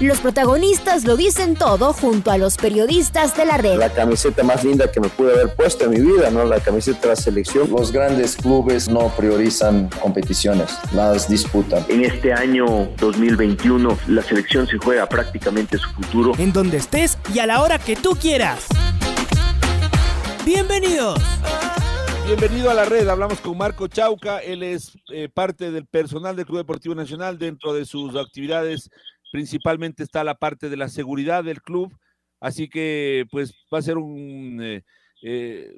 Los protagonistas lo dicen todo junto a los periodistas de la red. La camiseta más linda que me pude haber puesto en mi vida, ¿no? La camiseta de la selección. Los grandes clubes no priorizan competiciones, las disputan. En este año 2021 la selección se juega prácticamente su futuro. En donde estés y a la hora que tú quieras. Bienvenidos. Bienvenido a la red, hablamos con Marco Chauca, él es eh, parte del personal del Club Deportivo Nacional dentro de sus actividades principalmente está la parte de la seguridad del club, así que pues va a ser un, eh, eh,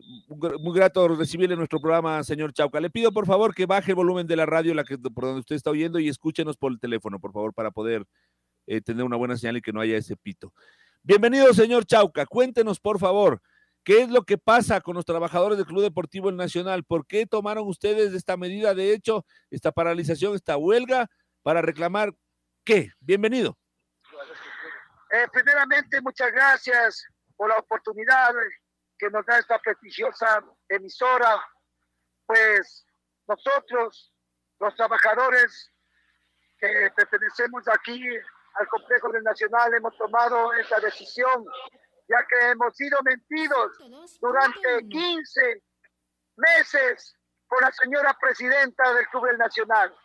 muy grato recibirle nuestro programa, señor Chauca. Le pido por favor que baje el volumen de la radio la que, por donde usted está oyendo y escúchenos por el teléfono, por favor, para poder eh, tener una buena señal y que no haya ese pito. Bienvenido, señor Chauca. Cuéntenos, por favor, ¿Qué es lo que pasa con los trabajadores del Club Deportivo El Nacional? ¿Por qué tomaron ustedes esta medida, de hecho, esta paralización, esta huelga, para reclamar ¿Qué? Bienvenido. Eh, primeramente, muchas gracias por la oportunidad que nos da esta prestigiosa emisora. Pues nosotros, los trabajadores que pertenecemos aquí al complejo del Nacional, hemos tomado esta decisión, ya que hemos sido mentidos durante 15 meses por la señora presidenta del Club del Nacional.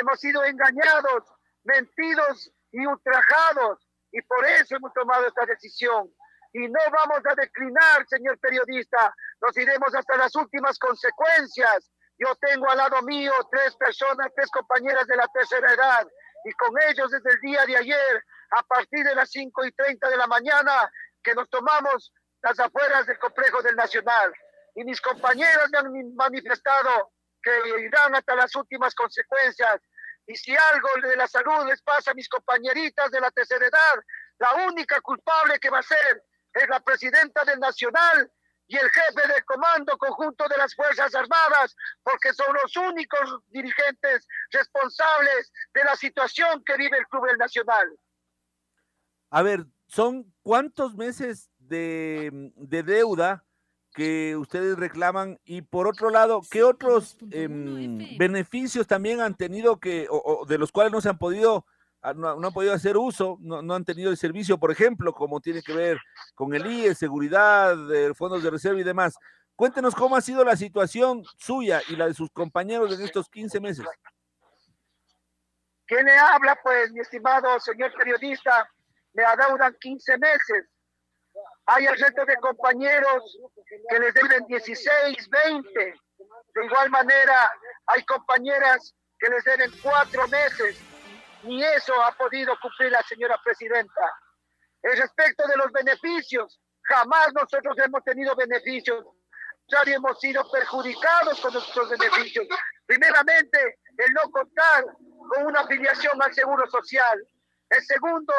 Hemos sido engañados mentidos y ultrajados. Y por eso hemos tomado esta decisión. Y no vamos a declinar, señor periodista. Nos iremos hasta las últimas consecuencias. Yo tengo al lado mío tres personas, tres compañeras de la tercera edad. Y con ellos desde el día de ayer, a partir de las 5 y 30 de la mañana, que nos tomamos las afueras del complejo del Nacional. Y mis compañeros me han manifestado que irán hasta las últimas consecuencias y si algo de la salud les pasa a mis compañeritas de la tercera edad, la única culpable que va a ser es la presidenta del Nacional y el jefe del Comando Conjunto de las Fuerzas Armadas, porque son los únicos dirigentes responsables de la situación que vive el Club del Nacional. A ver, ¿son cuántos meses de, de deuda que ustedes reclaman y por otro lado, ¿qué otros em, beneficios también han tenido que o, de los cuales no se han podido ah, no, han podido hacer uso, no, han tenido el servicio, por ejemplo, como tiene que ver con el IE, seguridad, fondos de reserva y demás. Cuéntenos cómo ha sido la situación suya y la de sus compañeros en estos 15 meses. ¿Quién le habla? Pues, mi estimado señor periodista, me adeudan 15 meses hay resto de compañeros que les deben 16, 20. De igual manera, hay compañeras que les deben cuatro meses. Ni eso ha podido cumplir la señora presidenta. El respecto de los beneficios, jamás nosotros hemos tenido beneficios. Ya hemos sido perjudicados con nuestros beneficios. Primeramente, el no contar con una afiliación al seguro social. El segundo,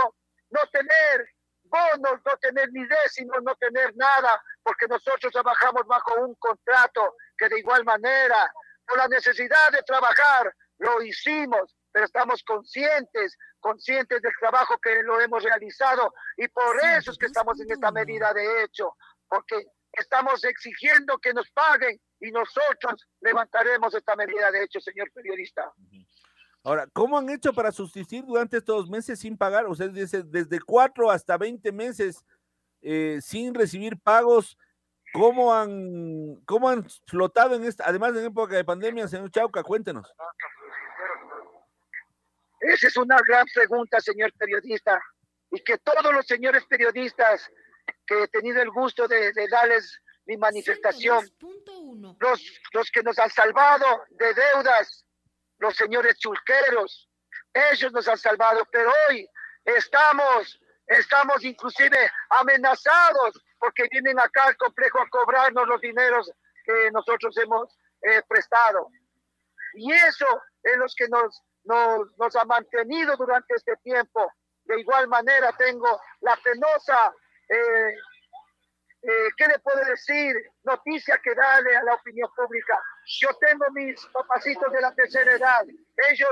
no tener bonos, no tener ni décimos, no tener nada, porque nosotros trabajamos bajo un contrato que de igual manera, por la necesidad de trabajar, lo hicimos, pero estamos conscientes, conscientes del trabajo que lo hemos realizado y por eso es que estamos en esta medida de hecho, porque estamos exigiendo que nos paguen y nosotros levantaremos esta medida de hecho, señor periodista. Ahora, ¿cómo han hecho para subsistir durante estos meses sin pagar? O sea, desde, desde cuatro hasta veinte meses eh, sin recibir pagos. ¿Cómo han, ¿Cómo han flotado en esta, además en época de pandemia, señor Chauca? Cuéntenos. Esa es una gran pregunta, señor periodista, y que todos los señores periodistas que he tenido el gusto de, de darles mi manifestación, los, los que nos han salvado de deudas, los señores chulqueros. Ellos nos han salvado, pero hoy estamos, estamos inclusive amenazados porque vienen acá al complejo a cobrarnos los dineros que nosotros hemos eh, prestado. Y eso es lo que nos, nos, ha mantenido durante este tiempo. De igual manera tengo la penosa, eh, eh, ¿qué le puedo decir? Noticia que darle a la opinión pública. Yo tengo mis papacitos de la tercera edad. Ellos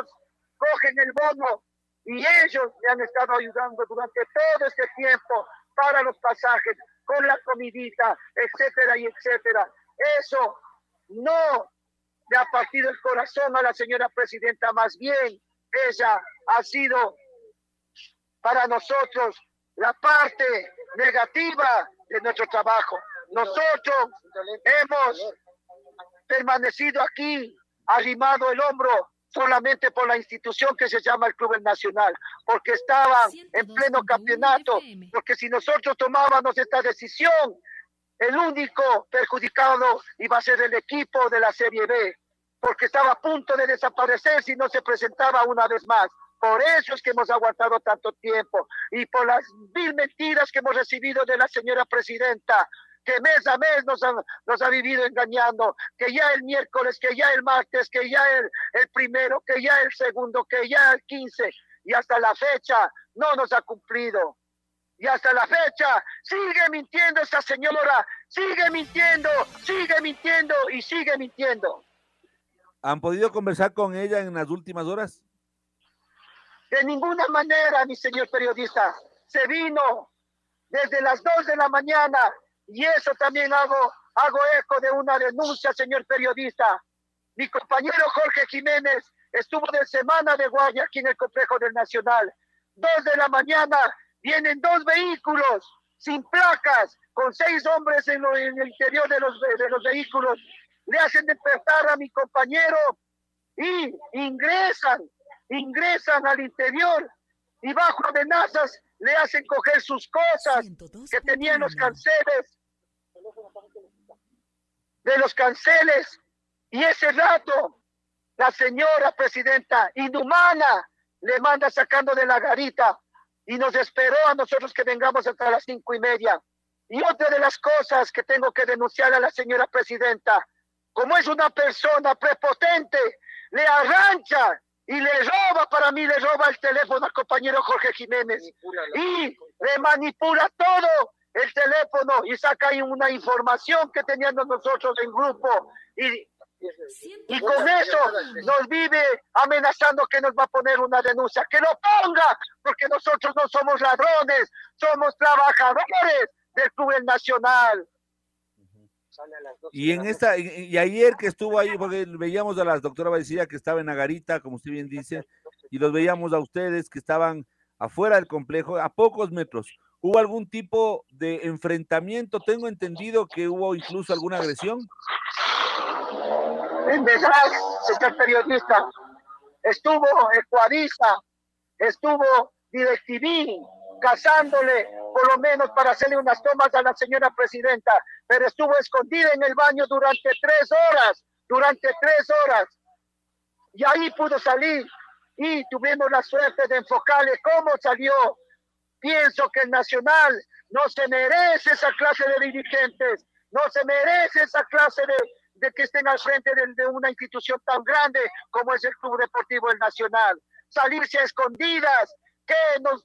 cogen el bono y ellos me han estado ayudando durante todo este tiempo para los pasajes, con la comidita, etcétera y etcétera. Eso no le ha partido el corazón a la señora presidenta, más bien ella ha sido para nosotros la parte negativa de nuestro trabajo. Nosotros hemos permanecido aquí, arrimado el hombro solamente por la institución que se llama el Club Nacional, porque estaban en pleno campeonato, porque si nosotros tomábamos esta decisión, el único perjudicado iba a ser el equipo de la Serie B, porque estaba a punto de desaparecer si no se presentaba una vez más. Por eso es que hemos aguantado tanto tiempo y por las mil mentiras que hemos recibido de la señora presidenta, que mes a mes nos ha, nos ha vivido engañando, que ya el miércoles, que ya el martes, que ya el, el primero, que ya el segundo, que ya el 15 y hasta la fecha no nos ha cumplido. Y hasta la fecha sigue mintiendo esta señora, sigue mintiendo, sigue mintiendo y sigue mintiendo. ¿Han podido conversar con ella en las últimas horas? De ninguna manera, mi señor periodista. Se vino desde las 2 de la mañana y eso también hago, hago eco de una denuncia, señor periodista. Mi compañero Jorge Jiménez estuvo de semana de guardia aquí en el complejo del Nacional. Dos de la mañana vienen dos vehículos sin placas, con seis hombres en, en el interior de los, de los vehículos. Le hacen despertar a mi compañero y ingresan ingresan al interior y bajo amenazas le hacen coger sus cosas que tenían los canceles de los canceles y ese rato la señora presidenta inhumana le manda sacando de la garita y nos esperó a nosotros que vengamos hasta las cinco y media. Y otra de las cosas que tengo que denunciar a la señora presidenta, como es una persona prepotente, le arrancha y le roba, para mí le roba el teléfono al compañero Jorge Jiménez. Y le manipula todo el teléfono y saca ahí una información que teníamos nosotros en grupo. Y, y con eso nos vive amenazando que nos va a poner una denuncia, que lo ponga, porque nosotros no somos ladrones, somos trabajadores del Club Nacional. Y en esta, y ayer que estuvo ahí, porque veíamos a la doctora Baicilla que estaba en Agarita, como usted bien dice, y los veíamos a ustedes que estaban afuera del complejo, a pocos metros. ¿Hubo algún tipo de enfrentamiento? Tengo entendido que hubo incluso alguna agresión. En verdad, señor periodista, estuvo Ecuadisa, estuvo DirecTV, cazándole por lo menos para hacerle unas tomas a la señora presidenta, pero estuvo escondida en el baño durante tres horas, durante tres horas. Y ahí pudo salir y tuvimos la suerte de enfocarle cómo salió. Pienso que el Nacional no se merece esa clase de dirigentes, no se merece esa clase de, de que estén al frente de, de, una institución tan grande como es el Club Deportivo El Nacional. Salirse a escondidas, que nos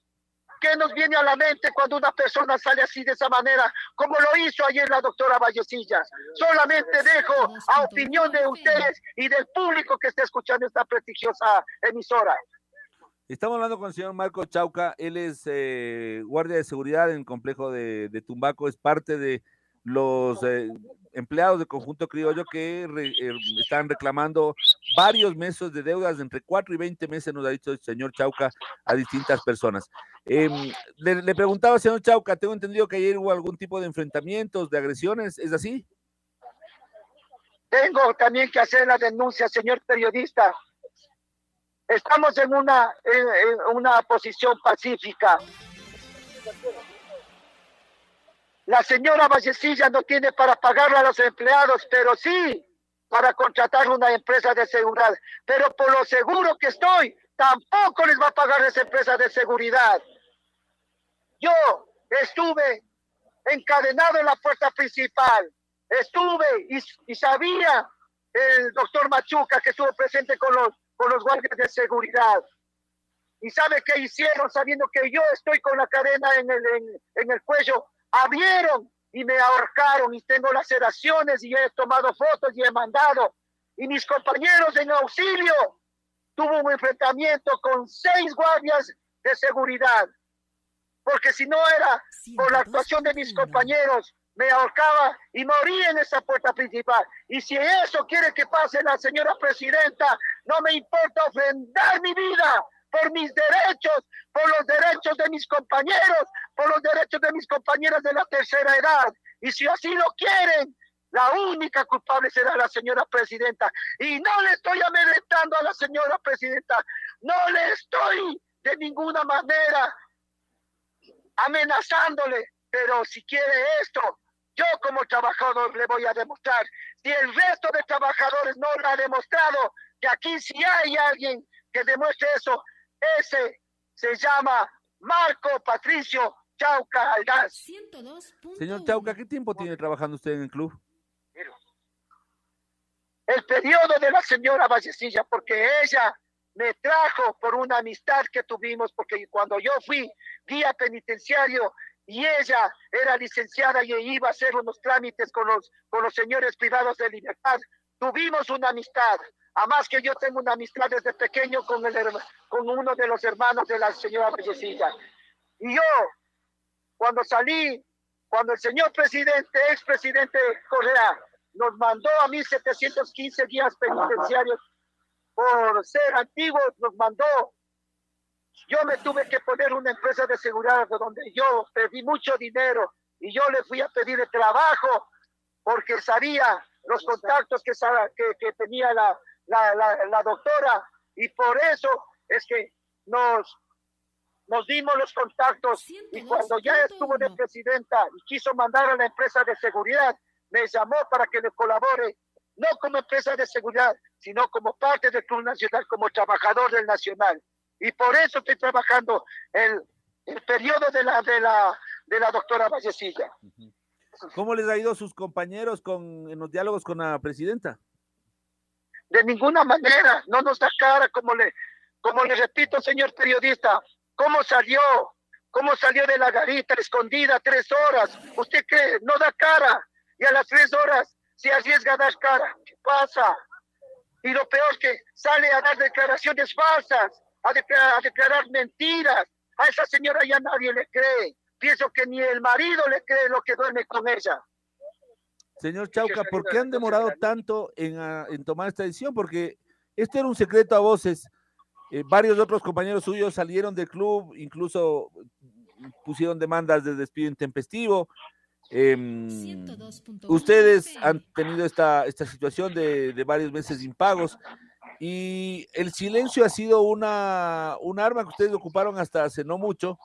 ¿Qué nos viene a la mente cuando una persona sale así de esa manera, como lo hizo ayer la doctora Vallecilla? Solamente dejo a opinión de ustedes y del público que está escuchando esta prestigiosa emisora. Estamos hablando con el señor Marco Chauca, él es eh, guardia de seguridad en el complejo de, de Tumbaco, es parte de los eh, empleados del conjunto criollo que re, eh, están reclamando varios meses de deudas, entre 4 y 20 meses, nos ha dicho el señor Chauca a distintas personas. Eh, le, le, preguntaba, señor Chauca, tengo entendido que ayer hubo algún tipo de enfrentamientos, de agresiones, ¿es así? Tengo también que hacer la denuncia, señor periodista. Estamos en una, en, en una posición pacífica. La señora Vallecilla no tiene para pagarle a los empleados, pero sí para contratar una empresa de seguridad. Pero por lo seguro que estoy, tampoco les va a pagar esa empresa de seguridad. Yo estuve encadenado en la puerta principal, estuve y, sabía el doctor Machuca que estuvo presente con los, con los guardias de seguridad. ¿Y sabe qué hicieron sabiendo que yo estoy con la cadena en el, en el cuello? Abrieron y me ahorcaron y tengo laceraciones y he tomado fotos y he mandado. Y mis compañeros en auxilio tuvo un enfrentamiento con seis guardias de seguridad. Porque si no era por la actuación de mis compañeros, me ahorcaba y moría en esa puerta principal. Y si eso quiere que pase la señora presidenta, no me importa ofrendar mi vida por mis derechos, por los derechos de mis compañeros, por los derechos de mis compañeras de la tercera edad. Y si así lo quieren, la única culpable será la señora presidenta. Y no le estoy amedrentando a la señora presidenta. No le estoy de ninguna manera amenazándole. Pero si quiere esto, yo como trabajador le voy a demostrar. Si el resto de trabajadores no lo ha demostrado, que aquí si hay alguien que demuestre eso, ese se llama Marco Patricio Chauca Aldaz. Señor Chauca, ¿qué tiempo tiene trabajando usted en el club? El periodo de la señora Vallecilla, porque ella me trajo por una amistad que tuvimos, porque cuando yo fui guía penitenciario y ella era licenciada y iba a hacer unos trámites con los, con los señores privados de libertad, tuvimos una amistad. Además que yo tengo una amistad desde pequeño con, el, con uno de los hermanos de la señora Vallecilla. Y yo, cuando salí, cuando el señor presidente, expresidente Correa, nos mandó a 1715 guías penitenciarios por ser antiguos, nos mandó. Yo me tuve que poner una empresa de seguridad donde yo perdí mucho dinero y yo le fui a pedir el trabajo porque sabía los contactos que, que, que tenía la, la, la, la, doctora y por eso es que nos, nos dimos los contactos y cuando ya estuvo de presidenta y quiso mandar a la empresa de seguridad, me llamó para que le colabore, no como empresa de seguridad, sino como parte del Club Nacional, como trabajador del Nacional. Y por eso estoy trabajando el, el periodo de la, de, la, de la doctora Vallecilla. ¿Cómo les ha ido a sus compañeros con, en los diálogos con la presidenta? De ninguna manera, no nos da cara, como le, como le repito, señor periodista, ¿cómo salió? ¿Cómo salió de la garita escondida tres horas? ¿Usted cree? No da cara y a las tres horas se arriesga a dar cara. ¿Qué pasa? Y lo peor que sale a dar declaraciones falsas, a declarar, a declarar mentiras. A esa señora ya nadie le cree. Pienso que ni el marido le cree lo que duerme con ella. Señor Chauca, ¿por qué han demorado tanto en, en tomar esta decisión? Porque esto era un secreto a voces. Eh, varios otros compañeros suyos salieron del club, incluso pusieron demandas de despido intempestivo. Eh, ustedes han tenido esta, esta situación de, de, varios meses de impagos y el silencio ha sido una, un arma que ustedes ocuparon hasta hace no mucho,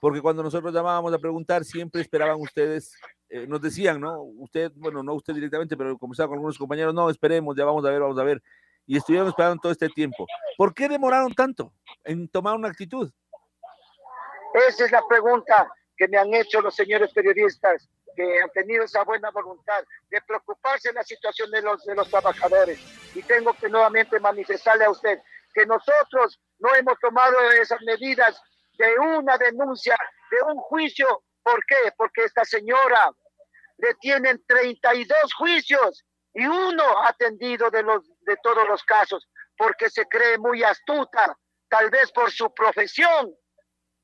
porque cuando nosotros llamábamos a preguntar, siempre esperaban ustedes, eh, nos decían, ¿no? Usted, bueno, no usted directamente, pero conversaba con algunos compañeros, no, esperemos, ya vamos a ver, vamos a ver. Y estuvieron esperando todo este tiempo. ¿Por qué demoraron tanto en tomar una actitud? Esa es la pregunta que me han hecho los señores periodistas que han tenido esa buena voluntad de preocuparse en la situación de los, de los trabajadores. Y tengo que nuevamente manifestarle a usted que nosotros no hemos tomado esas medidas de una denuncia, de un juicio. ¿Por qué? Porque esta señora le tienen 32 juicios y uno atendido de, los, de todos los casos, porque se cree muy astuta, tal vez por su profesión,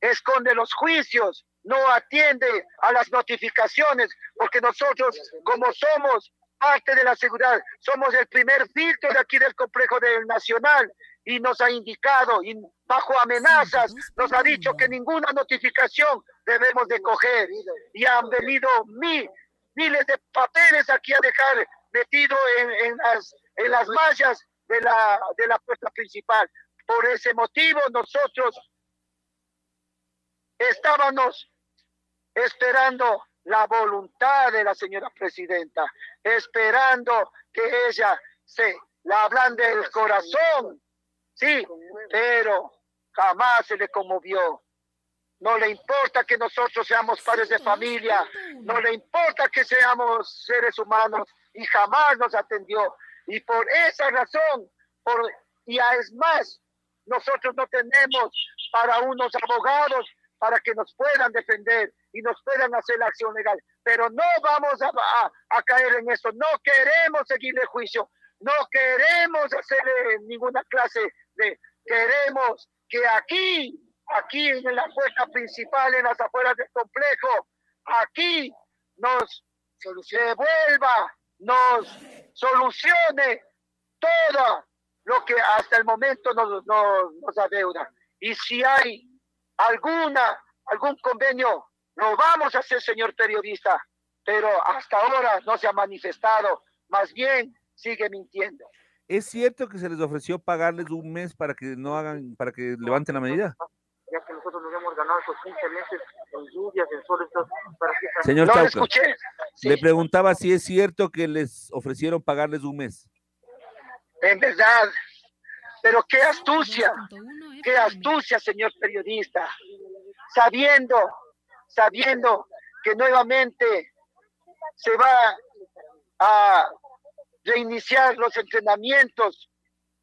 esconde los juicios, no atiende a las notificaciones, porque nosotros, como somos parte de la seguridad, somos el primer filtro de aquí del complejo del Nacional y nos ha indicado, bajo amenazas, nos ha dicho que ninguna notificación debemos de coger. Y han venido mil, miles de papeles aquí a dejar metido en, en, las, en las mallas de la, de la puerta principal. Por ese motivo nosotros estábamos esperando la voluntad de la señora presidenta, esperando que ella se la ablande el corazón, sí, pero jamás se le conmovió. No le importa que nosotros seamos padres de familia, no le importa que seamos seres humanos y jamás nos atendió. Y por esa razón, por, y es más, nosotros no tenemos para unos abogados para que nos puedan defender y nos puedan hacer la acción legal. Pero no vamos a, a, caer en eso, no queremos seguirle juicio, no queremos hacerle ninguna clase de, queremos que aquí, aquí en la puerta principal, en las afueras del complejo, aquí nos devuelva, nos solucione todo lo que hasta el momento nos, nos, nos adeuda. Y si hay alguna, algún convenio, lo vamos a hacer, señor periodista, pero hasta ahora no se ha manifestado, más bien sigue mintiendo. ¿Es cierto que se les ofreció pagarles un mes para que no hagan, para que levanten la medida? Ya que nosotros nos hemos ganado esos 15 meses en lluvias, en sol, para que... Señor no le preguntaba si es cierto que les ofrecieron pagarles un mes. En verdad, pero qué astucia, qué astucia, señor periodista, sabiendo, sabiendo que nuevamente se va a reiniciar los entrenamientos,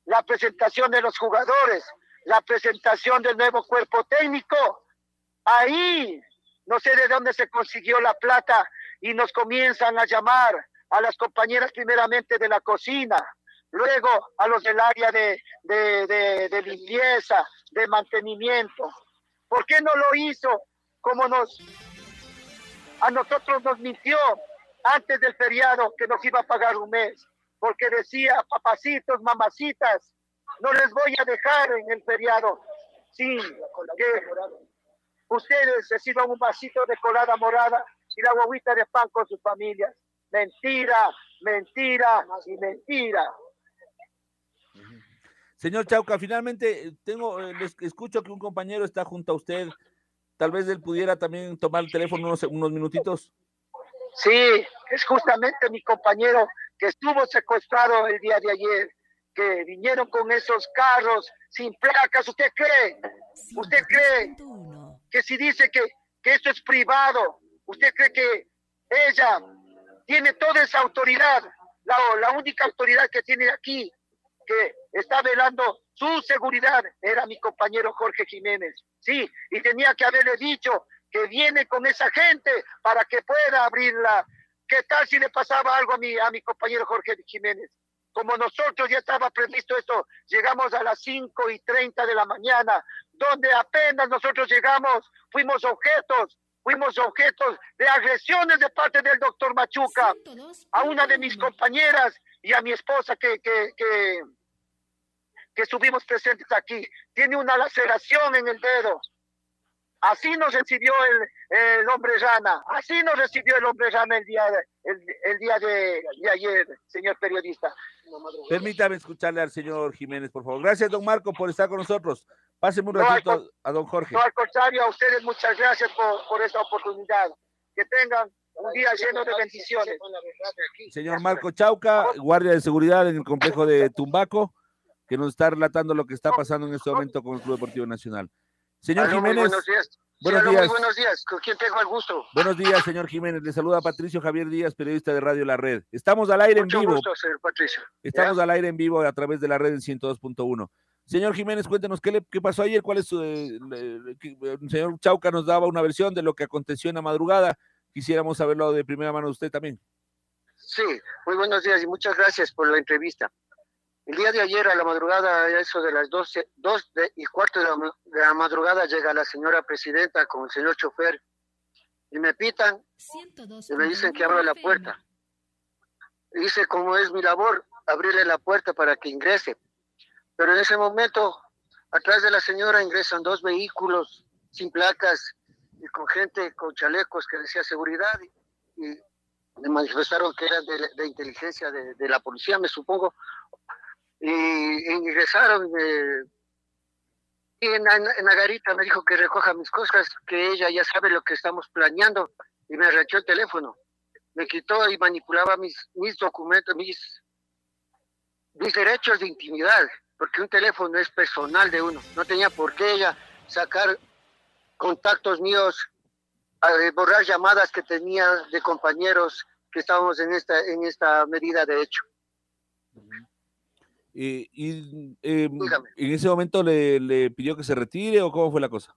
la presentación de los jugadores, la presentación del nuevo cuerpo técnico. Ahí no sé de dónde se consiguió la plata y nos comienzan a llamar a las compañeras primeramente de la cocina, luego a los del área de, de, limpieza, de mantenimiento. ¿Por qué no lo hizo como nos a nosotros nos mintió antes del feriado que nos iba a pagar un mes? Porque decía, papacitos, mamacitas, no les voy a dejar en el feriado sin que ustedes reciban un vasito de colada morada y la guaguita de pan con sus familias. Mentira, mentira y mentira. Señor Chauca, finalmente eh, tengo, eh, escucho que un compañero está junto a usted. Tal vez él pudiera también tomar el teléfono unos, unos minutitos. Sí, es justamente mi compañero que estuvo secuestrado el día de ayer, que vinieron con esos carros sin placas. ¿Usted cree? ¿Usted cree que si dice que, que esto es privado, usted cree que ella tiene toda esa autoridad? La, la única autoridad que tiene aquí que está velando su seguridad era mi compañero Jorge Jiménez. Sí, y tenía que haberle dicho que viene con esa gente para que pueda abrirla. ¿Qué tal si le pasaba algo a mi, a mi compañero Jorge Jiménez? Como nosotros ya estaba previsto esto, llegamos a las 5 y 30 de la mañana, donde apenas nosotros llegamos, fuimos objetos, fuimos objetos de agresiones de parte del doctor Machuca a una de mis compañeras y a mi esposa que, que, que, que estuvimos presentes aquí. Tiene una laceración en el dedo. Así nos recibió el, el hombre rana, así nos recibió el hombre rana el día, el, el día de, de, ayer, señor periodista. Permítame escucharle al señor Jiménez, por favor. Gracias, don Marco, por estar con nosotros. Páseme un ratito a don Jorge. No, al contrario, a ustedes muchas gracias por, por esta oportunidad. Que tengan un día lleno de bendiciones. Señor Marco Chauca, guardia de seguridad en el complejo de Tumbaco, que nos está relatando lo que está pasando en este momento con el Club Deportivo Nacional. Señor Jiménez. Buenos días. Buenos días. buenos días. ¿Con quién tengo el gusto? Buenos días, señor Jiménez. Le saluda Patricio Javier Díaz, periodista de Radio La Red. Estamos al aire en vivo. Gusto, señor Patricio. Estamos al aire en vivo a través de la red en 102.1. Señor Jiménez, cuéntenos qué, le, qué pasó ayer, cuál es su. Eh, el señor Chauca nos daba una versión de lo que aconteció en la madrugada quisiéramos saberlo de primera mano de usted también. Sí, muy buenos días y muchas gracias por la entrevista. El día de ayer a la madrugada, a eso de las 12, 2 y cuarto de la, madrugada, llega la señora presidenta con el señor chofer y me pitan y me dicen que abra la puerta. Dice, como es mi labor, abrirle la puerta para que ingrese. Pero en ese momento, atrás de la señora ingresan dos vehículos sin placas y con gente con chalecos que decía seguridad y, me manifestaron que eran de, inteligencia de, la policía, me supongo, y, ingresaron y en, la garita me dijo que recoja mis cosas, que ella ya sabe lo que estamos planeando y me arrechó el teléfono. Me quitó y manipulaba mis, mis documentos, mis, mis derechos de intimidad, porque un teléfono es personal de uno. No tenía por qué ella sacar contactos míos, borrar llamadas que tenía de compañeros que estábamos en esta, en esta medida de hecho. ¿Y, em, en ese momento le, le, pidió que se retire o cómo fue la cosa?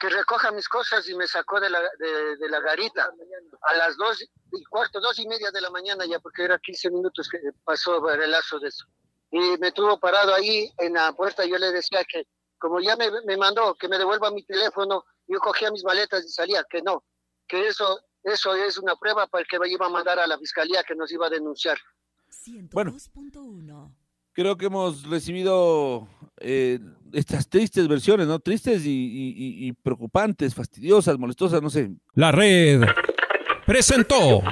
que recoja mis cosas y me sacó de la, de, la garita a las dos y cuarto, dos y media de la mañana ya, porque era 15 minutos que pasó el lazo de eso. Y me tuvo parado ahí en la puerta, yo le decía que como ya me, me mandó que me devuelva mi teléfono, yo cogía mis maletas y salía, que no, que eso, eso es una prueba para el que iba a mandar a la fiscalía que nos iba a denunciar. Bueno, creo que hemos recibido eh, estas tristes versiones, ¿no? Tristes y, preocupantes, fastidiosas, molestosas, no sé. La red presentó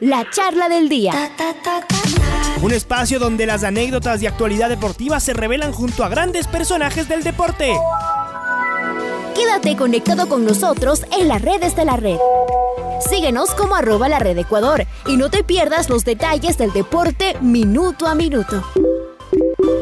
la charla del día. Un espacio donde las anécdotas de actualidad deportiva se revelan junto a grandes personajes del deporte. Quédate conectado con nosotros en las redes de la red. Síguenos como arroba la red Ecuador y no te pierdas los detalles del deporte minuto a minuto.